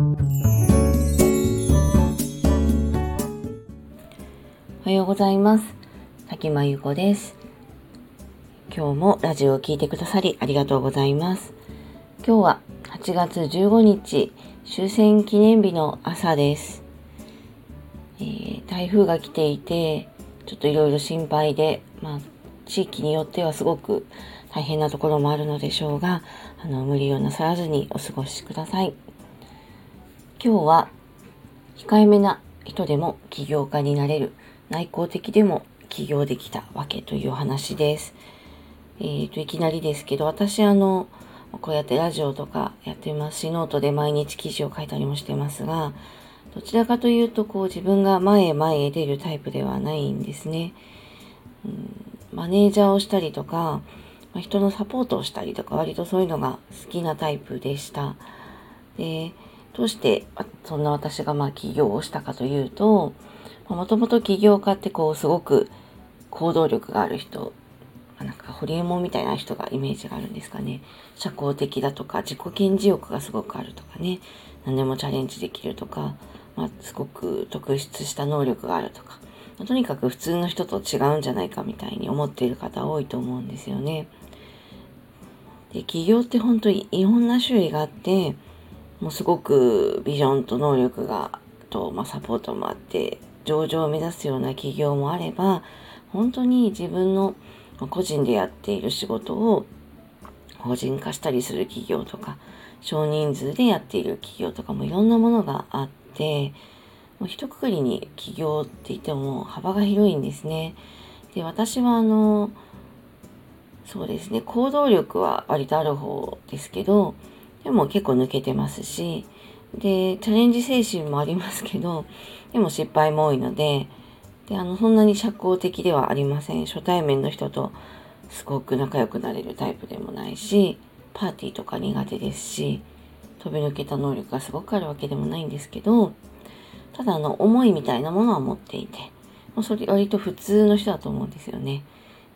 おはようございます。滝間由子です。今日もラジオを聴いてくださりありがとうございます。今日は8月15日終戦記念日の朝です。えー、台風が来ていて、ちょっといろいろ心配で、まあ、地域によってはすごく大変なところもあるのでしょうが、あの、無理をなさらずにお過ごしください。今日は、控えめな人でも起業家になれる、内向的でも起業できたわけという話です。えー、と、いきなりですけど、私あの、こうやってラジオとかやってますし、ノートで毎日記事を書いたりもしてますが、どちらかというと、こう自分が前へ前へ出るタイプではないんですね。うん、マネージャーをしたりとか、まあ、人のサポートをしたりとか、割とそういうのが好きなタイプでした。で、どうしてそんな私がまあ起業をしたかというと、もともと起業家ってこうすごく行動力がある人、なんかホリエモンみたいな人がイメージがあるんですかね。社交的だとか、自己顕示欲がすごくあるとかね。何でもチャレンジできるとか、まあ、すごく特筆した能力があるとか、とにかく普通の人と違うんじゃないかみたいに思っている方多いと思うんですよね。で、起業って本当にいろんな種類があって、もうすごくビジョンと能力が、と、まあ、サポートもあって、上場を目指すような企業もあれば、本当に自分の個人でやっている仕事を法人化したりする企業とか、少人数でやっている企業とかもいろんなものがあって、もう一括りに起業って言っても幅が広いんですね。で、私はあの、そうですね、行動力は割とある方ですけど、でも結構抜けてますし、で、チャレンジ精神もありますけど、でも失敗も多いので、で、あの、そんなに社交的ではありません。初対面の人とすごく仲良くなれるタイプでもないし、パーティーとか苦手ですし、飛び抜けた能力がすごくあるわけでもないんですけど、ただあの、思いみたいなものは持っていて、もうそれ割と普通の人だと思うんですよね。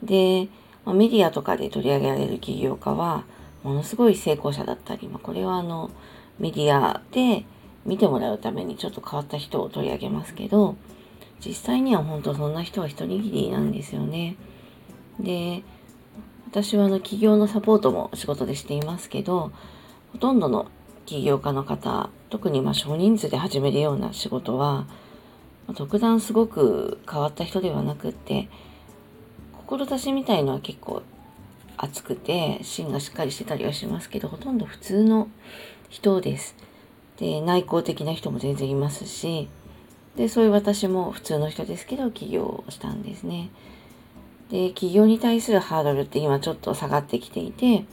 で、まあ、メディアとかで取り上げられる起業家は、ものすごい成功者だったり、まあ、これはあの、メディアで見てもらうためにちょっと変わった人を取り上げますけど、実際には本当そんな人は一握りなんですよね。で、私はあの企業のサポートも仕事でしていますけど、ほとんどの起業家の方、特にまあ少人数で始めるような仕事は、特段すごく変わった人ではなくって、志みたいのは結構熱くて、芯がしっかりしてたりはしますけど、ほとんど普通の人です。で、内向的な人も全然いますし、で、そういう私も普通の人ですけど、起業をしたんですね。で、企業に対するハードルって今ちょっと下がってきていて、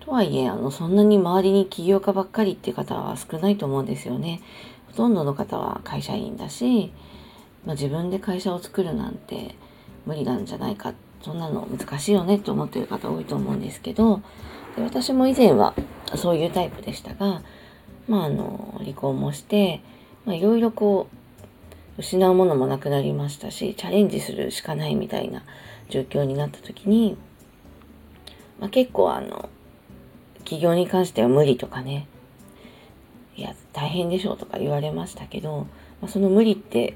とはいえ、あの、そんなに周りに起業家ばっかりっていう方は少ないと思うんですよね。ほとんどの方は会社員だし、まあ、自分で会社を作るなんて無理なんじゃないか、そんなの難しいよねって思ってる方多いと思うんですけど、で私も以前はそういうタイプでしたが、まあ、あの、離婚もして、まあ、いろいろこう、失うものもなくなりましたし、チャレンジするしかないみたいな状況になった時に、まあ、結構あの、起業に関しては無理とかね、いや、大変でしょうとか言われましたけど、まあ、その無理って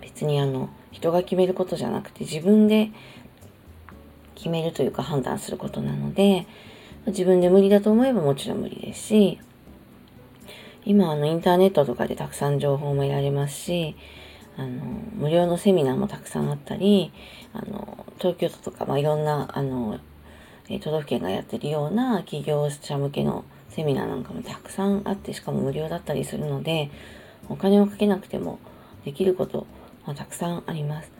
別にあの、人が決めることじゃなくて自分で決めるというか判断することなので、自分で無理だと思えばもちろん無理ですし、今あのインターネットとかでたくさん情報も得られますし、あの、無料のセミナーもたくさんあったり、あの、東京都とか、まあ、いろんな、あの、都道府県がやってるような企業者向けのセミナーなんかもたくさんあって、しかも無料だったりするので、お金をかけなくてもできること、まあ、たくさんあります。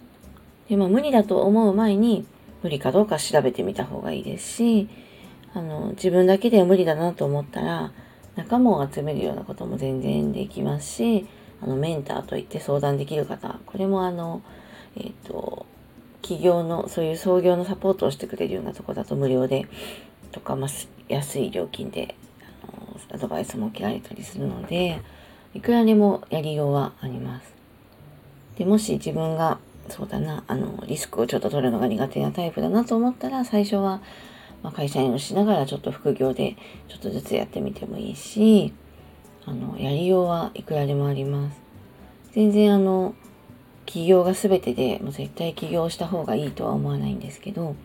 で、まあ、無理だと思う前に、無理かどうか調べてみた方がいいですし、あの、自分だけで無理だなと思ったら、仲間を集めるようなことも全然できますし、あの、メンターといって相談できる方、これもあの、えっ、ー、と、企業の、そういう創業のサポートをしてくれるようなとこだと無料で、とか、まあ、安い料金で、あの、アドバイスも受けられたりするので、いくらでもやりようはあります。で、もし自分が、そうだな、あの、リスクをちょっと取るのが苦手なタイプだなと思ったら、最初は、まあ、会社員をしながらちょっと副業でちょっとずつやってみてもいいし、あの、やりようはいくらでもあります。全然あの、起業が全てで、もう絶対起業した方がいいとは思わないんですけど、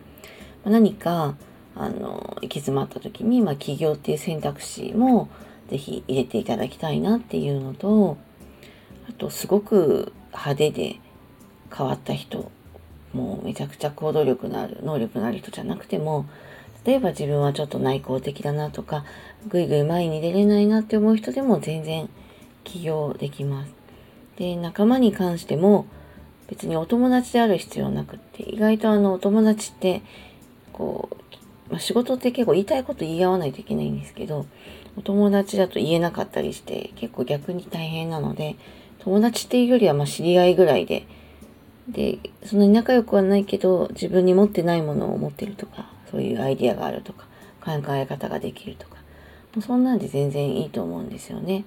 何か、あの、行き詰まった時に、まあ、起業っていう選択肢も、ぜひ入れていただきたいなっていうのと、あと、すごく派手で変わった人、もうめちゃくちゃ行動力のある、能力のある人じゃなくても、例えば自分はちょっと内向的だなとか、ぐいぐい前に出れないなって思う人でも全然起業できます。で、仲間に関しても別にお友達である必要なくって、意外とあのお友達って、こう、まあ、仕事って結構言いたいこと言い合わないといけないんですけど、お友達だと言えなかったりして結構逆に大変なので、友達っていうよりはま知り合いぐらいで、で、そんなに仲良くはないけど、自分に持ってないものを持ってるとか、そういうアイディアがあるとか、考え方ができるとか、もうそんなんで全然いいと思うんですよね。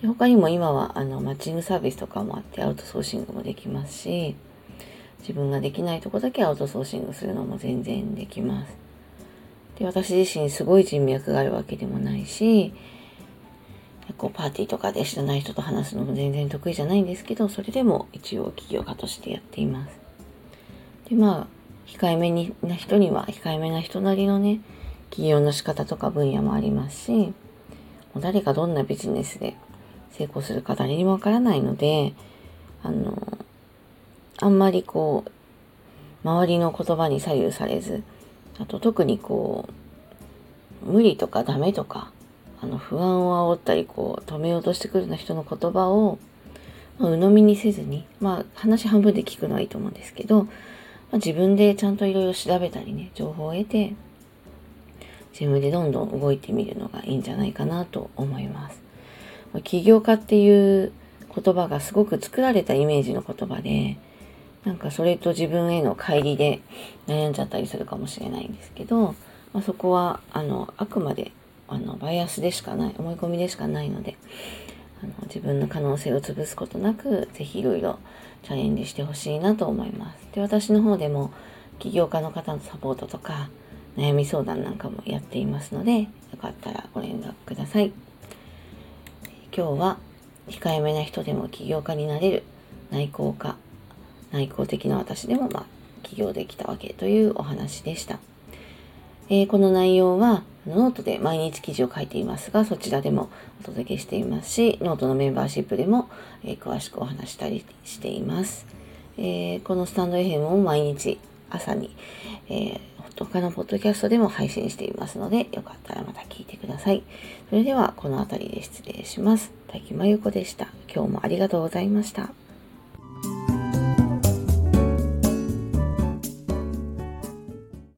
で他にも今はあのマッチングサービスとかもあってアウトソーシングもできますし、自分ができないとこだけアウトソーシングするのも全然できます。で、私自身すごい人脈があるわけでもないし、こうパーティーとかで知らない人と話すのも全然得意じゃないんですけど、それでも一応起業家としてやっています。で、まあ、控えめにな人には控えめな人なりのね、起業の仕方とか分野もありますし、もう誰がどんなビジネスで成功するか誰にもわからないので、あの、あんまりこう、周りの言葉に左右されず、あと特にこう、無理とかダメとか、あの不安を煽ったりこう止めようとしてくるような人の言葉を、まあ、鵜呑みにせずに、まあ話半分で聞くのはいいと思うんですけど、まあ、自分でちゃんといろいろ調べたりね、情報を得て、自分でどんどん動いてみるのがいいんじゃないかなと思います。起業家っていう言葉がすごく作られたイメージの言葉で、なんかそれと自分への乖離で悩んじゃったりするかもしれないんですけど、まあ、そこはあのあくまであのバイアスでしかない思い込みでしかないのであの自分の可能性を潰すことなく是非いろいろチャレンジしてほしいなと思います。で私の方でも起業家の方のサポートとか悩み相談なんかもやっていますのでよかったらご連絡ください。今日は控えめな人でも起業家になれる内向家内向的な私でもまあ起業できたわけというお話でした。えー、この内容はノートで毎日記事を書いていますが、そちらでもお届けしていますし、ノートのメンバーシップでも、えー、詳しくお話したりしています。えー、このスタンド FM も毎日朝に、えー、他のポッドキャストでも配信していますので、よかったらまた聞いてください。それでは、この辺りで失礼します。滝真由子でした。今日もありがとうございました。